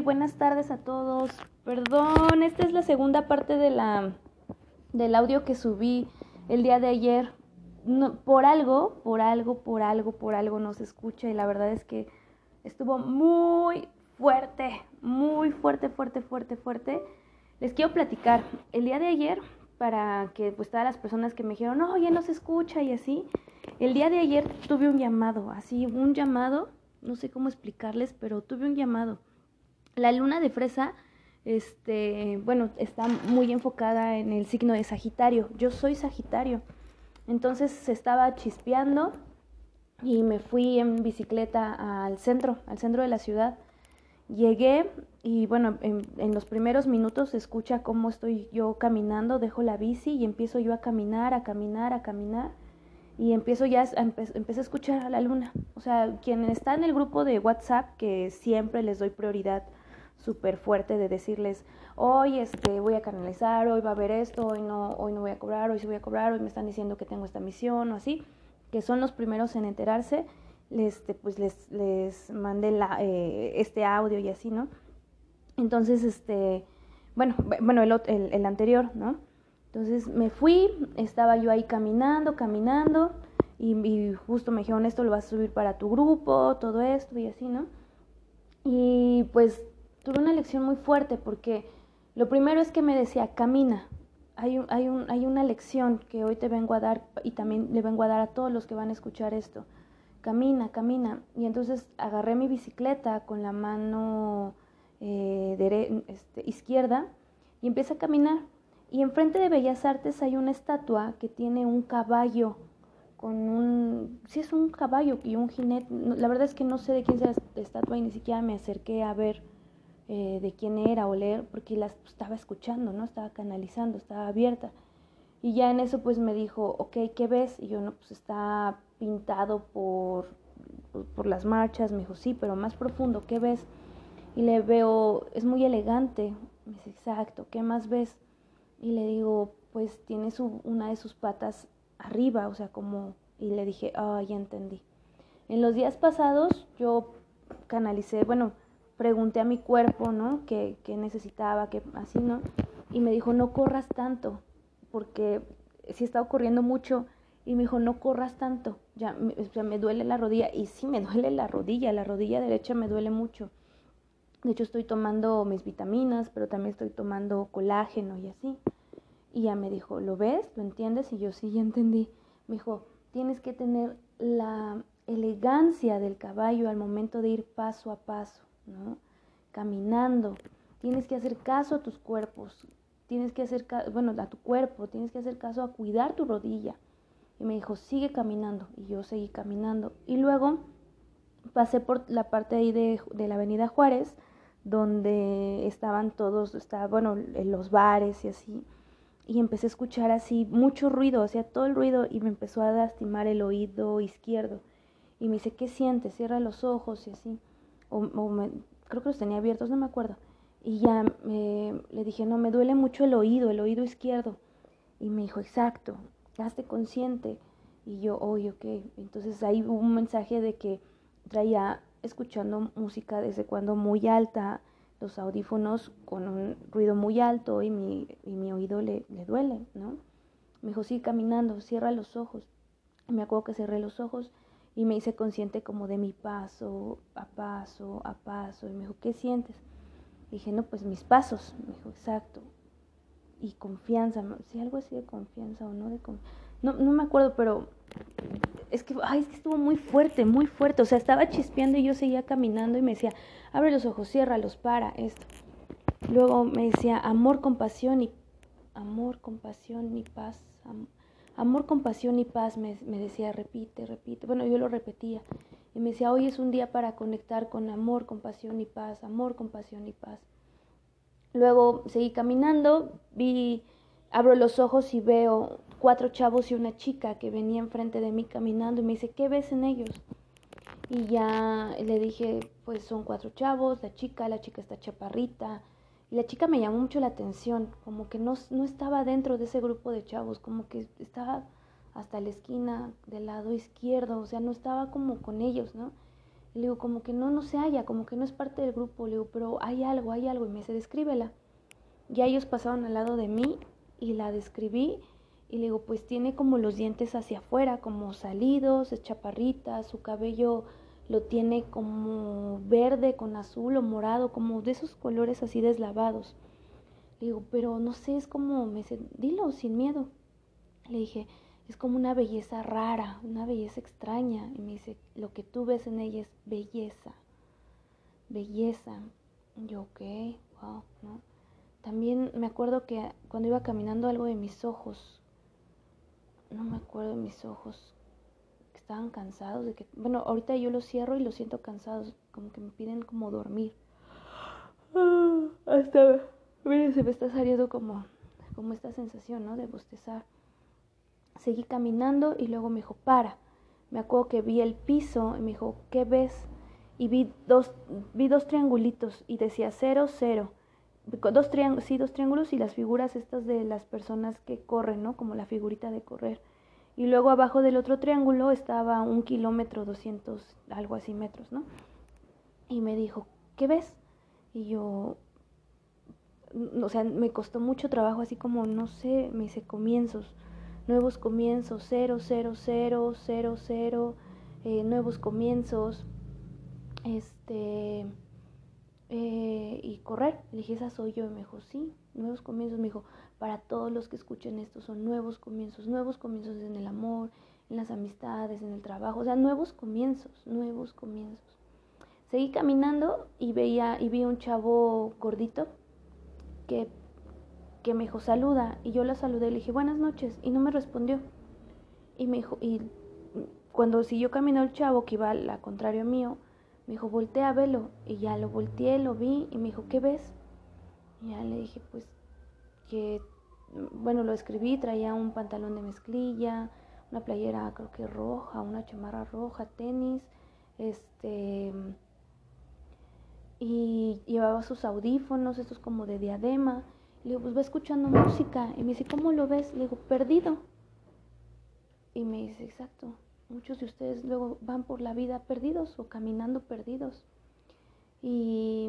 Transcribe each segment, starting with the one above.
Buenas tardes a todos. Perdón, esta es la segunda parte de la del audio que subí el día de ayer. por algo, por algo, por algo, por algo no se escucha y la verdad es que estuvo muy fuerte, muy fuerte, fuerte, fuerte, fuerte. Les quiero platicar. El día de ayer, para que pues todas las personas que me dijeron, no, ya no se escucha y así, el día de ayer tuve un llamado, así, un llamado, no sé cómo explicarles, pero tuve un llamado. La luna de fresa, este, bueno, está muy enfocada en el signo de Sagitario. Yo soy Sagitario. Entonces se estaba chispeando y me fui en bicicleta al centro, al centro de la ciudad. Llegué y bueno, en, los primeros minutos escucha cómo estoy yo caminando, dejo la bici y empiezo yo a caminar, a caminar, a caminar y empiezo ya a empecé a escuchar a la luna. O sea, quien está en el grupo de WhatsApp, que siempre les doy prioridad súper fuerte de decirles, hoy este, voy a canalizar, hoy va a haber esto, hoy no, hoy no voy a cobrar, hoy sí voy a cobrar, hoy me están diciendo que tengo esta misión o así, que son los primeros en enterarse, este, pues les, les mandé la, eh, este audio y así, ¿no? Entonces, este, bueno, bueno, el, el, el anterior, ¿no? Entonces me fui, estaba yo ahí caminando, caminando, y, justo me dijeron, esto lo vas a subir para tu grupo, todo esto y así, ¿no? Y pues tuve una lección muy fuerte porque lo primero es que me decía, camina. Hay, hay, un, hay una lección que hoy te vengo a dar y también le vengo a dar a todos los que van a escuchar esto. Camina, camina. Y entonces agarré mi bicicleta con la mano eh, este, izquierda y empecé a caminar y enfrente de Bellas Artes hay una estatua que tiene un caballo con un... Sí, es un caballo y un jinete. La verdad es que no sé de quién es la estatua y ni siquiera me acerqué a ver eh, de quién era o leer porque la estaba escuchando, ¿no? Estaba canalizando, estaba abierta. Y ya en eso pues me dijo, ok, ¿qué ves? Y yo, no, pues está pintado por, por las marchas. Me dijo, sí, pero más profundo, ¿qué ves? Y le veo, es muy elegante. Me dice, exacto, ¿qué más ves? y le digo, pues tiene su, una de sus patas arriba, o sea, como, y le dije, ah, ya entendí. En los días pasados yo canalicé, bueno, pregunté a mi cuerpo, ¿no? ¿Qué, necesitaba? ¿Qué así, no? Y me dijo, no corras tanto, porque si está ocurriendo mucho. Y me dijo, no corras tanto, ya me, me duele la rodilla. Y sí, me duele la rodilla, la rodilla derecha me duele mucho. De hecho, estoy tomando mis vitaminas, pero también estoy tomando colágeno y así. Y ya me dijo, ¿lo ves? ¿Lo entiendes? Y yo sí, ya entendí. Me dijo, tienes que tener la elegancia del caballo al momento de ir paso a paso, ¿no? Caminando. Tienes que hacer caso a tus cuerpos. Tienes que hacer, bueno, a tu cuerpo. Tienes que hacer caso a cuidar tu rodilla. Y me dijo, sigue caminando. Y yo seguí caminando. Y luego pasé por la parte ahí de, la avenida Juárez donde estaban todos, estaba, bueno, en los bares y así. Y empecé a escuchar así mucho ruido, o sea, todo el ruido y me empezó a lastimar el oído izquierdo. Y me dice, ¿qué sientes? Cierra los ojos y así. O, creo que los tenía abiertos, no me acuerdo. Y ya le dije, no, me duele mucho el oído, el oído izquierdo. Y me dijo, exacto, hazte consciente. Y yo, oye, ok. Entonces ahí hubo un mensaje de que traía escuchando música desde cuando muy alta, los audífonos con un ruido muy alto y mi, y mi oído le, le, duele, ¿no? Me dijo, sí, caminando, cierra los ojos. me acuerdo que cerré los ojos y me hice consciente como de mi paso a paso, a paso. Y me dijo, ¿qué sientes? dije, no, pues mis pasos. Me dijo, exacto. Y confianza, si algo así de confianza o no de confianza. No, no me acuerdo, pero es que, ay, es que estuvo muy fuerte, muy fuerte. O sea, estaba chispeando y yo seguía caminando y me decía, abre los ojos, ciérralos, para, esto. Luego me decía, amor, compasión y amor, compasión y paz. Amor, compasión y paz, me, decía, repite, repite. Bueno, yo lo repetía. Y me decía, hoy es un día para conectar con amor, compasión y paz, amor, compasión y paz. Luego seguí caminando, vi, abro los ojos y veo cuatro chavos y una chica que venía enfrente de mí caminando y me dice, ¿qué ves en ellos? Y ya le dije, pues son cuatro chavos, la chica, la chica está chaparrita. Y la chica me llamó mucho la atención, como que no, no estaba dentro de ese grupo de chavos, como que estaba hasta la esquina del lado izquierdo, o sea, no estaba como con ellos, ¿no? le digo, como que no, no se halla, como que no es parte del grupo. Le digo, pero hay algo, hay algo. Y me dice, descríbela. Ya ellos pasaron al lado de mí y la describí. Y le digo, pues tiene como los dientes hacia afuera, como salidos, es chaparrita, su cabello lo tiene como verde con azul o morado, como de esos colores así deslavados. Le digo, pero no sé, es como, me dice, dilo sin miedo. Le dije, es como una belleza rara, una belleza extraña. Y me dice, lo que tú ves en ella es belleza, belleza. yo, ok, wow, ¿no? También me acuerdo que cuando iba caminando algo de mis ojos, no me acuerdo de mis ojos, estaban cansados de que, bueno, ahorita yo los cierro y los siento cansados, como que me piden como dormir. Ah, hasta, miren, se me está saliendo como, como esta sensación, ¿no? De bostezar. Seguí caminando y luego me dijo, para. Me acuerdo que vi el piso y me dijo, ¿qué ves? Y vi dos, vi dos triangulitos y decía cero, cero. Dos sí, dos triángulos y las figuras estas de las personas que corren, ¿no? Como la figurita de correr. Y luego abajo del otro triángulo estaba un kilómetro, doscientos, algo así metros, ¿no? Y me dijo, ¿qué ves? Y yo, o sea, me costó mucho trabajo, así como, no sé, me hice comienzos nuevos comienzos, cero, cero, cero, cero, cero, eh, nuevos comienzos, este, eh, y correr. Le dije, esa soy yo. Y me dijo, sí, nuevos comienzos. Me dijo, para todos los que escuchen esto son nuevos comienzos, nuevos comienzos en el amor, en las amistades, en el trabajo, o sea, nuevos comienzos, nuevos comienzos. Seguí caminando y veía y vi un chavo gordito que que me dijo, saluda. Y yo la saludé, le dije, buenas noches. Y no me respondió. Y me dijo, y cuando siguió caminando el chavo, que iba al contrario mío, me dijo, voltea, velo. Y ya lo volteé, lo vi, y me dijo, ¿qué ves? Y ya le dije, pues, que, bueno, lo escribí, traía un pantalón de mezclilla, una playera creo que roja, una chamarra roja, tenis, este, y llevaba sus audífonos, estos como de diadema, le digo, pues va escuchando música. Y me dice, ¿cómo lo ves? Le digo, perdido. Y me dice, exacto. Muchos de ustedes luego van por la vida perdidos o caminando perdidos. Y,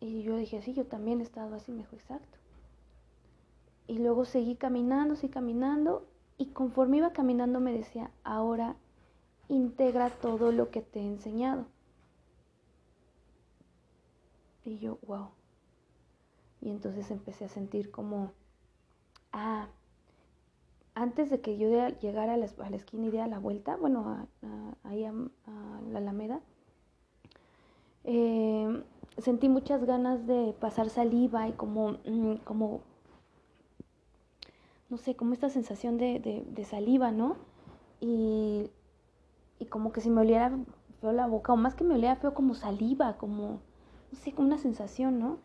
y yo dije, sí, yo también he estado así. Me dijo, exacto. Y luego seguí caminando, seguí caminando. Y conforme iba caminando me decía, ahora integra todo lo que te he enseñado. Y yo, wow. Y entonces empecé a sentir como, ah, antes de que yo llegara a la, esquina y diera la vuelta, bueno, ahí a, la Alameda, eh, sentí muchas ganas de pasar saliva y como, mm, como no sé, como esta sensación de, de, saliva, ¿no? Y, y, como que si me oliera feo la boca, o más que me olía feo como saliva, como, no sé, como una sensación, ¿no?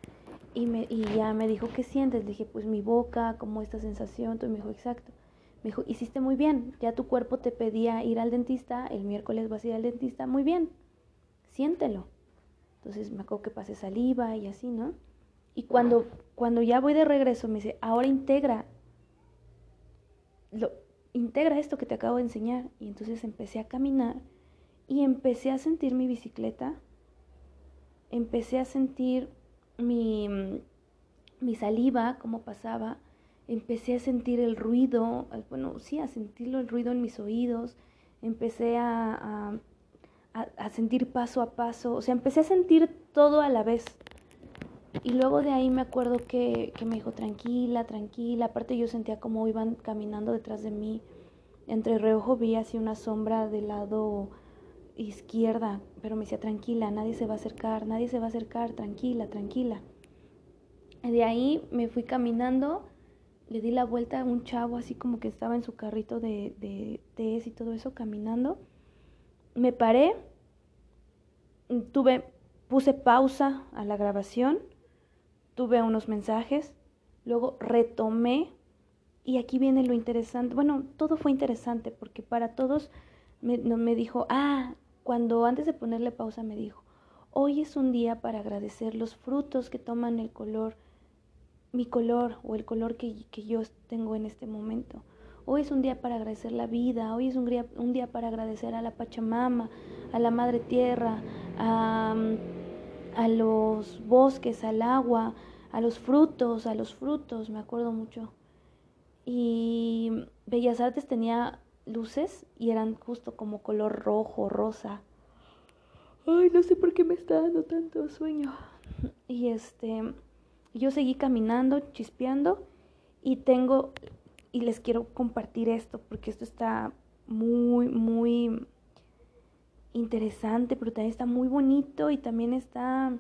Y, me, y ya me dijo, ¿qué sientes? Le dije, pues mi boca, como esta sensación. Entonces me dijo, exacto. Me dijo, hiciste muy bien. Ya tu cuerpo te pedía ir al dentista. El miércoles vas a ir al dentista. Muy bien. Siéntelo. Entonces me acuerdo que pasé saliva y así, ¿no? Y cuando, cuando ya voy de regreso, me dice, ahora integra. Lo, integra esto que te acabo de enseñar. Y entonces empecé a caminar y empecé a sentir mi bicicleta. Empecé a sentir mi, mi saliva, cómo pasaba, empecé a sentir el ruido, bueno, sí, a sentirlo el ruido en mis oídos, empecé a, a, sentir paso a paso, o sea, empecé a sentir todo a la vez. Y luego de ahí me acuerdo que, que me dijo, tranquila, tranquila, aparte yo sentía como iban caminando detrás de mí, entre reojo vi así una sombra del lado izquierda, pero me decía, tranquila, nadie se va a acercar, nadie se va a acercar, tranquila, tranquila. de ahí me fui caminando, le di la vuelta a un chavo así como que estaba en su carrito de, de y todo eso, caminando. Me paré, tuve, puse pausa a la grabación, tuve unos mensajes, luego retomé y aquí viene lo interesante. Bueno, todo fue interesante porque para todos me, me dijo, ah, cuando antes de ponerle pausa me dijo, hoy es un día para agradecer los frutos que toman el color, mi color o el color que, que yo tengo en este momento. Hoy es un día para agradecer la vida, hoy es un día, un día para agradecer a la Pachamama, a la Madre Tierra, a, a los bosques, al agua, a los frutos, a los frutos, me acuerdo mucho. Y Bellas Artes tenía luces y eran justo como color rojo, rosa. Ay, no sé por qué me está dando tanto sueño. Y este, yo seguí caminando, chispeando y tengo, y les quiero compartir esto porque esto está muy, muy interesante, pero también está muy bonito y también está,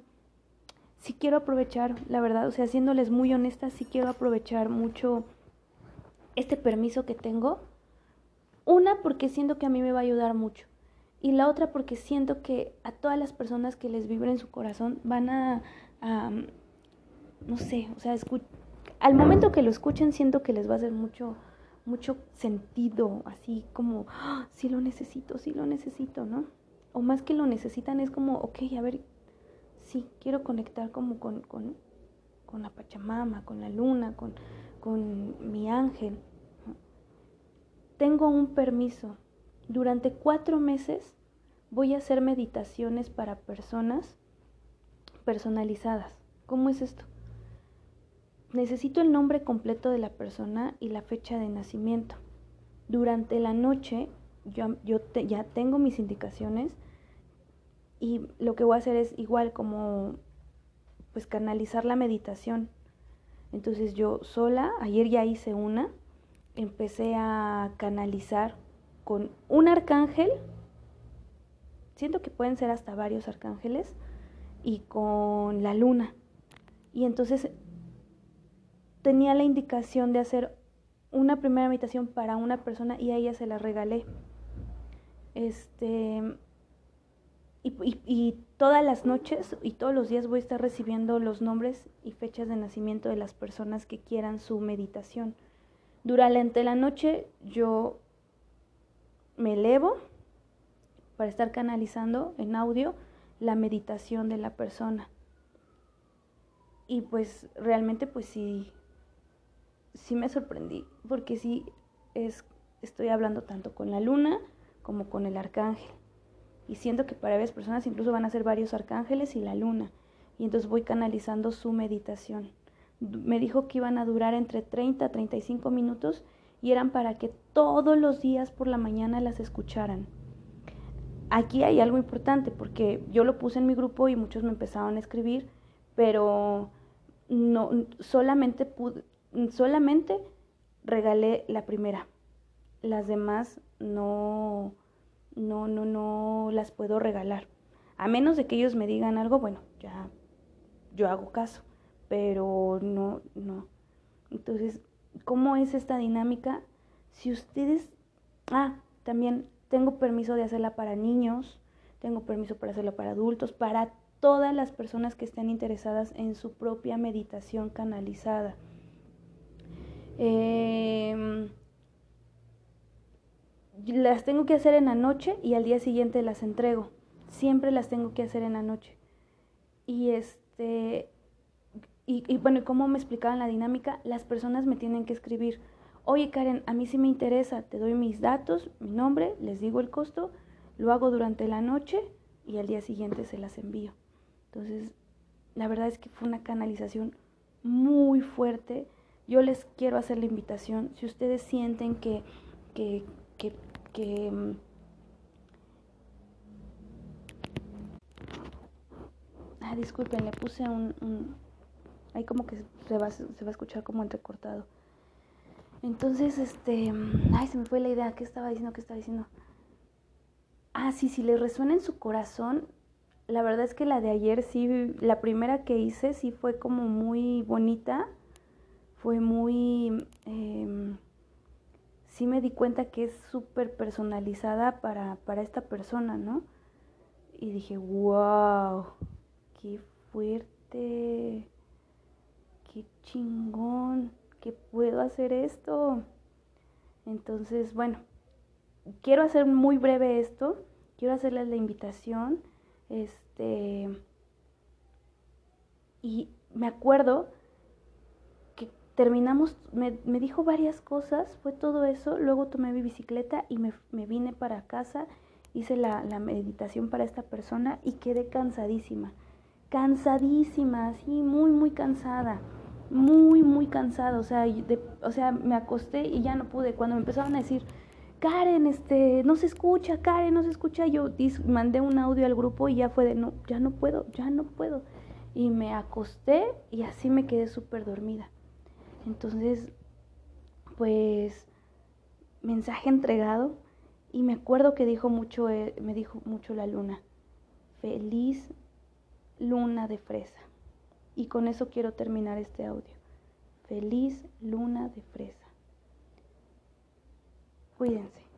sí quiero aprovechar, la verdad, o sea, siéndoles muy honesta, sí quiero aprovechar mucho este permiso que tengo. Una, porque siento que a mí me va a ayudar mucho. Y la otra, porque siento que a todas las personas que les vibra en su corazón van a, no sé, o sea, al momento que lo escuchen, siento que les va a hacer mucho, mucho sentido, así como, ¡Ah! sí lo necesito, sí lo necesito, ¿no? O más que lo necesitan, es como, ok, a ver, sí, quiero conectar como con, con, con la Pachamama, con la luna, con, con mi ángel. Tengo un permiso. Durante cuatro meses voy a hacer meditaciones para personas personalizadas. ¿Cómo es esto? Necesito el nombre completo de la persona y la fecha de nacimiento. Durante la noche yo, yo ya tengo mis indicaciones y lo que voy a hacer es igual como pues canalizar la meditación entonces yo sola, ayer ya hice una, empecé a canalizar con un arcángel, siento que pueden ser hasta varios arcángeles, y con la luna. Y entonces tenía la indicación de hacer una primera meditación para una persona y a ella se la regalé. Este, y, todas las noches y todos los días voy a estar recibiendo los nombres y fechas de nacimiento de las personas que quieran su meditación. Durante la noche yo me elevo para estar canalizando en audio la meditación de la persona. Y pues realmente pues sí, sí me sorprendí, porque sí es, estoy hablando tanto con la luna como con el arcángel y siento que para varias personas incluso van a ser varios arcángeles y la luna. Y entonces voy canalizando su meditación. Me dijo que iban a durar entre 30 a 35 minutos y eran para que todos los días por la mañana las escucharan. Aquí hay algo importante porque yo lo puse en mi grupo y muchos me empezaron a escribir, pero no solamente pude, solamente regalé la primera. Las demás no no, no, no las puedo regalar. A menos de que ellos me digan algo, bueno, ya yo hago caso, pero no, no. Entonces, ¿cómo es esta dinámica? Si ustedes, ah, también tengo permiso de hacerla para niños, tengo permiso para hacerla para adultos, para todas las personas que estén interesadas en su propia meditación canalizada. Eh, las tengo que hacer en la noche y al día siguiente las entrego. Siempre las tengo que hacer en la noche. Y este, y, y bueno, como me explicaban la dinámica, las personas me tienen que escribir, oye Karen, a mí sí me interesa, te doy mis datos, mi nombre, les digo el costo, lo hago durante la noche y al día siguiente se las envío. Entonces, la verdad es que fue una canalización muy fuerte. Yo les quiero hacer la invitación, si ustedes sienten que, que, que mm, ah, disculpen, le puse un, un ahí como que se va, se va a escuchar como entrecortado. Entonces, este, mm, ay, se me fue la idea, ¿qué estaba diciendo? ¿Qué estaba diciendo? Ah, sí, si le resuena en su corazón, la verdad es que la de ayer sí, la primera que hice sí fue como muy bonita, fue muy... Eh, sí me di cuenta que es súper personalizada para, para esta persona, ¿no? Y dije, wow, qué fuerte, qué chingón, que puedo hacer esto. Entonces, bueno, quiero hacer muy breve esto, quiero hacerles la invitación, este, y me acuerdo terminamos, me, me, dijo varias cosas, fue todo eso, luego tomé mi bicicleta y me, me vine para casa, hice la, la, meditación para esta persona y quedé cansadísima, cansadísima, así, muy, muy cansada, muy, muy cansada, o sea, de, o sea, me acosté y ya no pude, cuando me empezaron a decir, Karen, este, no se escucha, Karen, no se escucha, yo mandé un audio al grupo y ya fue de, no, ya no puedo, ya no puedo, y me acosté y así me quedé súper dormida. Entonces, pues, mensaje entregado y me acuerdo que dijo mucho, eh, me dijo mucho la luna, feliz luna de fresa. Y con eso quiero terminar este audio. Feliz luna de fresa. Cuídense.